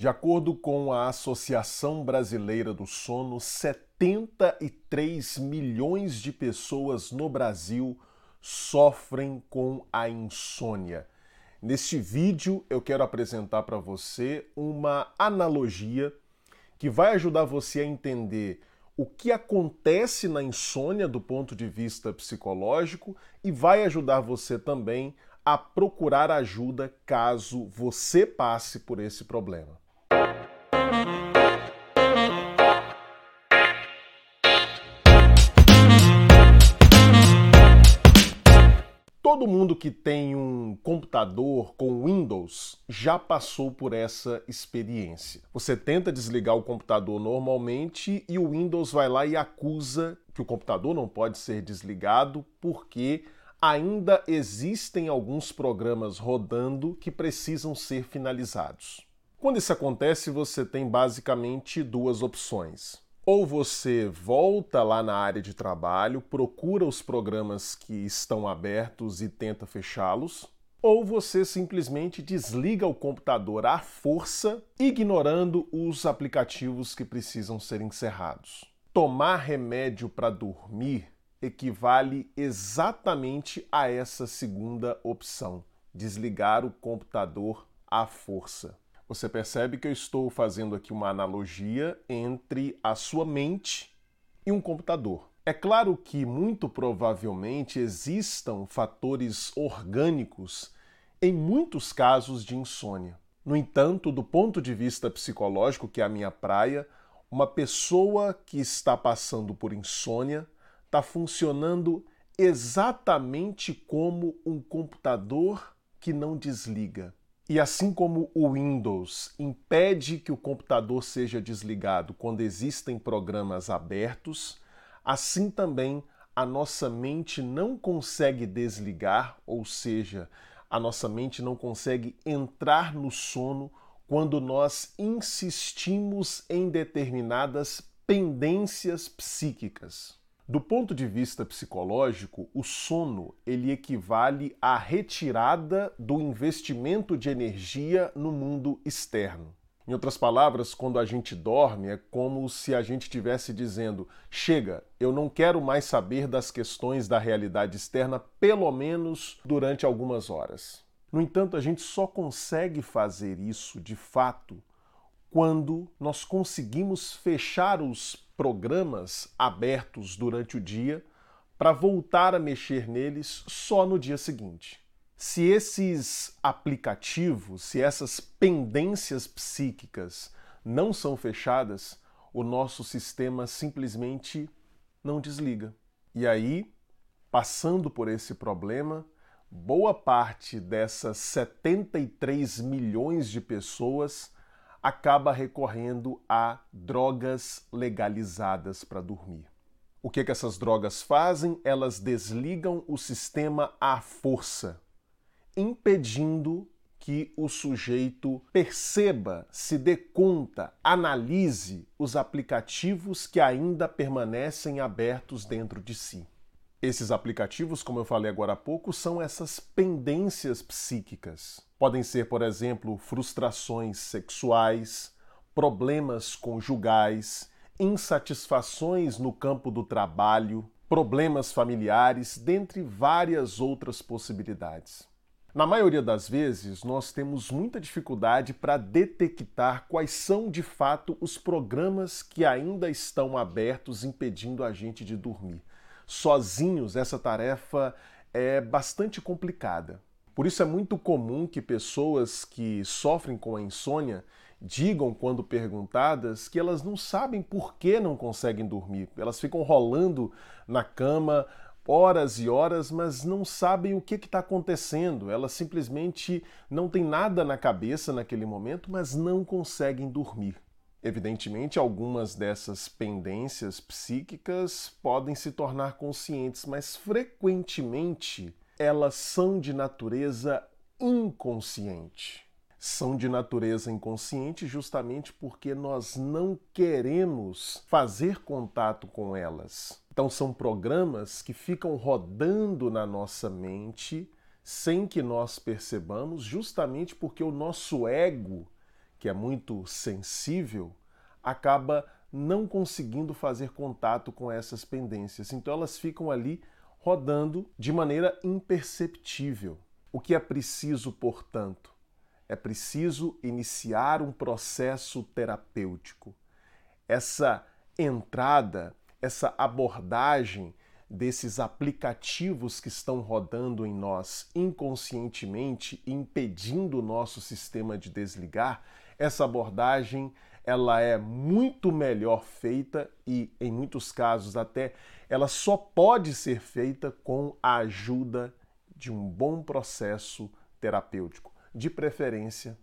De acordo com a Associação Brasileira do Sono, 73 milhões de pessoas no Brasil sofrem com a insônia. Neste vídeo eu quero apresentar para você uma analogia que vai ajudar você a entender o que acontece na insônia do ponto de vista psicológico e vai ajudar você também a procurar ajuda caso você passe por esse problema. Todo mundo que tem um computador com Windows já passou por essa experiência. Você tenta desligar o computador normalmente e o Windows vai lá e acusa que o computador não pode ser desligado porque ainda existem alguns programas rodando que precisam ser finalizados. Quando isso acontece, você tem basicamente duas opções. Ou você volta lá na área de trabalho, procura os programas que estão abertos e tenta fechá-los, ou você simplesmente desliga o computador à força, ignorando os aplicativos que precisam ser encerrados. Tomar remédio para dormir equivale exatamente a essa segunda opção: desligar o computador à força. Você percebe que eu estou fazendo aqui uma analogia entre a sua mente e um computador. É claro que muito provavelmente existam fatores orgânicos em muitos casos de insônia. No entanto, do ponto de vista psicológico, que é a minha praia, uma pessoa que está passando por insônia está funcionando exatamente como um computador que não desliga. E assim como o Windows impede que o computador seja desligado quando existem programas abertos, assim também a nossa mente não consegue desligar, ou seja, a nossa mente não consegue entrar no sono quando nós insistimos em determinadas pendências psíquicas. Do ponto de vista psicológico, o sono ele equivale à retirada do investimento de energia no mundo externo. Em outras palavras, quando a gente dorme, é como se a gente estivesse dizendo: chega, eu não quero mais saber das questões da realidade externa, pelo menos durante algumas horas. No entanto, a gente só consegue fazer isso de fato quando nós conseguimos fechar os programas abertos durante o dia para voltar a mexer neles só no dia seguinte. Se esses aplicativos, se essas pendências psíquicas não são fechadas, o nosso sistema simplesmente não desliga. E aí, passando por esse problema, boa parte dessas 73 milhões de pessoas acaba recorrendo a drogas legalizadas para dormir. O que, que essas drogas fazem? Elas desligam o sistema à força, impedindo que o sujeito perceba, se dê conta, analise os aplicativos que ainda permanecem abertos dentro de si. Esses aplicativos, como eu falei agora há pouco, são essas pendências psíquicas. Podem ser, por exemplo, frustrações sexuais, problemas conjugais, insatisfações no campo do trabalho, problemas familiares, dentre várias outras possibilidades. Na maioria das vezes, nós temos muita dificuldade para detectar quais são de fato os programas que ainda estão abertos impedindo a gente de dormir sozinhos, essa tarefa é bastante complicada. Por isso é muito comum que pessoas que sofrem com a insônia digam, quando perguntadas, que elas não sabem por que não conseguem dormir. Elas ficam rolando na cama horas e horas, mas não sabem o que está acontecendo. Elas simplesmente não têm nada na cabeça naquele momento, mas não conseguem dormir. Evidentemente, algumas dessas pendências psíquicas podem se tornar conscientes, mas frequentemente elas são de natureza inconsciente. São de natureza inconsciente justamente porque nós não queremos fazer contato com elas. Então, são programas que ficam rodando na nossa mente sem que nós percebamos, justamente porque o nosso ego que é muito sensível, acaba não conseguindo fazer contato com essas pendências. Então elas ficam ali rodando de maneira imperceptível. O que é preciso, portanto? É preciso iniciar um processo terapêutico. Essa entrada, essa abordagem desses aplicativos que estão rodando em nós inconscientemente, impedindo o nosso sistema de desligar, essa abordagem ela é muito melhor feita e em muitos casos até ela só pode ser feita com a ajuda de um bom processo terapêutico, de preferência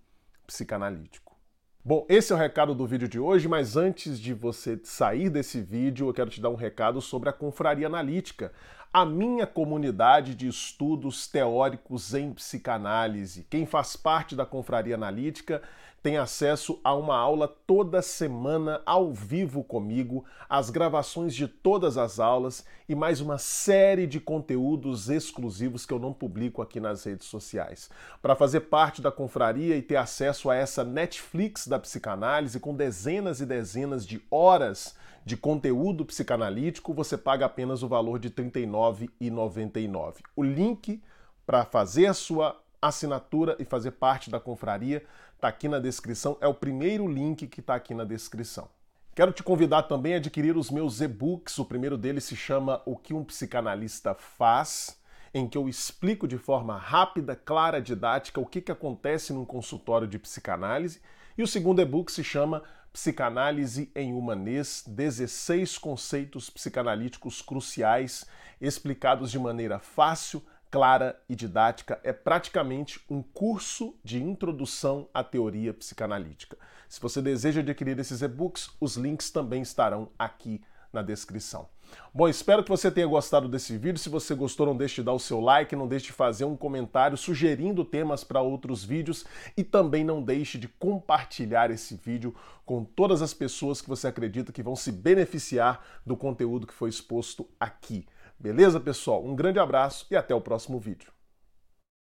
psicanalítico. Bom, esse é o recado do vídeo de hoje, mas antes de você sair desse vídeo, eu quero te dar um recado sobre a Confraria Analítica, a minha comunidade de estudos teóricos em psicanálise. Quem faz parte da Confraria Analítica tem acesso a uma aula toda semana ao vivo comigo, as gravações de todas as aulas e mais uma série de conteúdos exclusivos que eu não publico aqui nas redes sociais. Para fazer parte da confraria e ter acesso a essa Netflix da psicanálise com dezenas e dezenas de horas de conteúdo psicanalítico, você paga apenas o valor de R$ 39,99. O link para fazer a sua assinatura e fazer parte da confraria está aqui na descrição, é o primeiro link que está aqui na descrição. Quero te convidar também a adquirir os meus e-books. O primeiro deles se chama O que um psicanalista faz, em que eu explico de forma rápida, clara, didática o que, que acontece num consultório de psicanálise. E o segundo e-book se chama Psicanálise em Humanês: 16 conceitos psicanalíticos cruciais explicados de maneira fácil, clara e didática, é praticamente um curso de introdução à teoria psicanalítica. Se você deseja adquirir esses e-books, os links também estarão aqui na descrição. Bom, espero que você tenha gostado desse vídeo. Se você gostou, não deixe de dar o seu like, não deixe de fazer um comentário sugerindo temas para outros vídeos e também não deixe de compartilhar esse vídeo com todas as pessoas que você acredita que vão se beneficiar do conteúdo que foi exposto aqui. Beleza, pessoal? Um grande abraço e até o próximo vídeo.